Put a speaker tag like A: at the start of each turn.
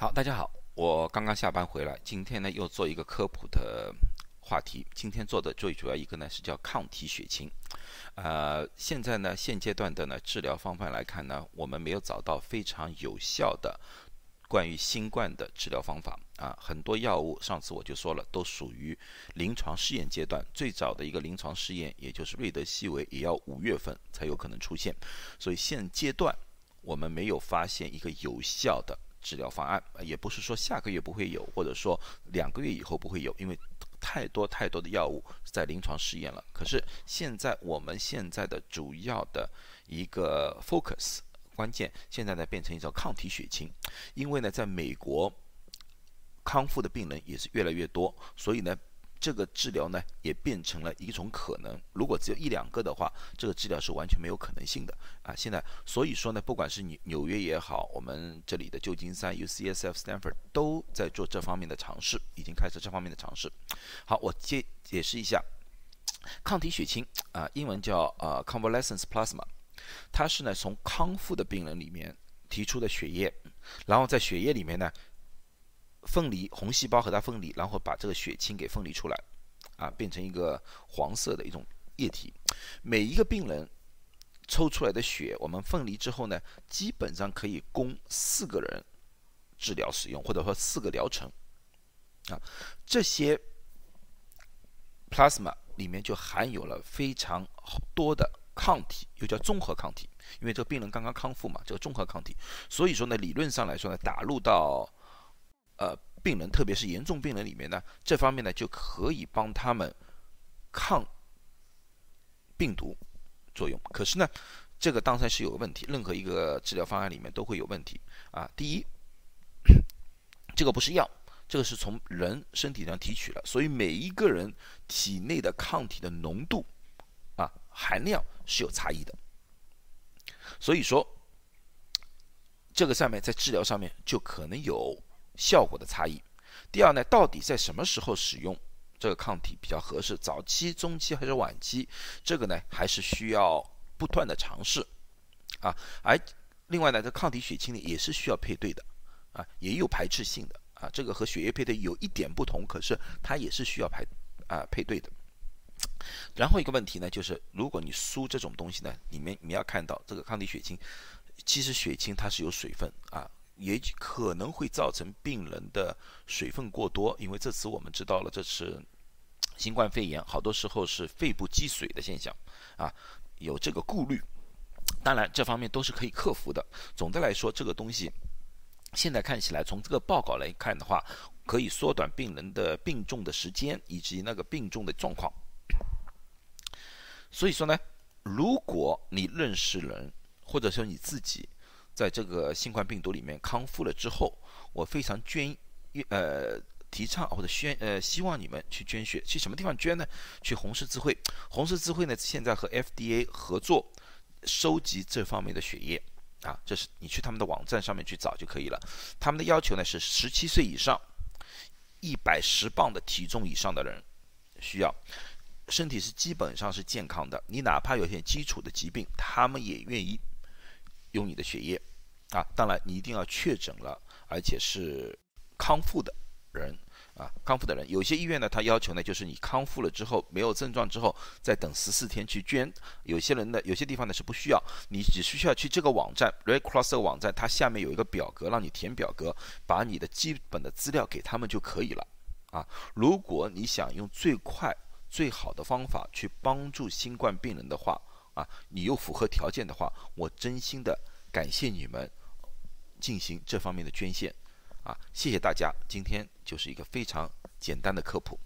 A: 好，大家好，我刚刚下班回来，今天呢又做一个科普的话题。今天做的最主要一个呢是叫抗体血清。呃，现在呢现阶段的呢治疗方法来看呢，我们没有找到非常有效的关于新冠的治疗方法啊。很多药物上次我就说了，都属于临床试验阶段。最早的一个临床试验，也就是瑞德西韦，也要五月份才有可能出现。所以现阶段我们没有发现一个有效的。治疗方案，也不是说下个月不会有，或者说两个月以后不会有，因为太多太多的药物在临床试验了。可是现在我们现在的主要的一个 focus 关键，现在呢变成一种抗体血清，因为呢在美国康复的病人也是越来越多，所以呢。这个治疗呢，也变成了一种可能。如果只有一两个的话，这个治疗是完全没有可能性的啊！现在，所以说呢，不管是纽纽约也好，我们这里的旧金山、UCSF、Stanford 都在做这方面的尝试，已经开始这方面的尝试。好，我解解释一下，抗体血清啊，英文叫呃 convalescence plasma，它是呢从康复的病人里面提出的血液，然后在血液里面呢。分离红细胞和它分离，然后把这个血清给分离出来，啊，变成一个黄色的一种液体。每一个病人抽出来的血，我们分离之后呢，基本上可以供四个人治疗使用，或者说四个疗程。啊，这些 plasma 里面就含有了非常多的抗体，又叫综合抗体，因为这个病人刚刚康复嘛，这个综合抗体。所以说呢，理论上来说呢，打入到呃，病人特别是严重病人里面呢，这方面呢就可以帮他们抗病毒作用。可是呢，这个当然是有个问题，任何一个治疗方案里面都会有问题啊。第一，这个不是药，这个是从人身体上提取了，所以每一个人体内的抗体的浓度啊含量是有差异的。所以说，这个上面在治疗上面就可能有。效果的差异。第二呢，到底在什么时候使用这个抗体比较合适？早期、中期还是晚期？这个呢，还是需要不断的尝试啊。而另外呢，这抗体血清呢也是需要配对的啊，也有排斥性的啊。这个和血液配对有一点不同，可是它也是需要排啊配对的。然后一个问题呢，就是如果你输这种东西呢，里面你要看到这个抗体血清，其实血清它是有水分啊。也可能会造成病人的水分过多，因为这次我们知道了，这次新冠肺炎，好多时候是肺部积水的现象啊，有这个顾虑。当然，这方面都是可以克服的。总的来说，这个东西现在看起来，从这个报告来看的话，可以缩短病人的病重的时间以及那个病重的状况。所以说呢，如果你认识人，或者说你自己，在这个新冠病毒里面康复了之后，我非常捐，呃，提倡或者宣，呃，希望你们去捐血。去什么地方捐呢？去红十字会。红十字会呢，现在和 FDA 合作收集这方面的血液啊，这是你去他们的网站上面去找就可以了。他们的要求呢是十七岁以上，一百十磅的体重以上的人需要，身体是基本上是健康的。你哪怕有些基础的疾病，他们也愿意用你的血液。啊，当然你一定要确诊了，而且是康复的人啊，康复的人。有些医院呢，他要求呢，就是你康复了之后没有症状之后，再等十四天去捐。有些人呢，有些地方呢是不需要，你只需要去这个网站 Red Cross 网站，它下面有一个表格让你填表格，把你的基本的资料给他们就可以了。啊，如果你想用最快最好的方法去帮助新冠病人的话，啊，你又符合条件的话，我真心的感谢你们。进行这方面的捐献，啊，谢谢大家，今天就是一个非常简单的科普。